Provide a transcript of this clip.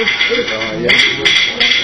啊也不是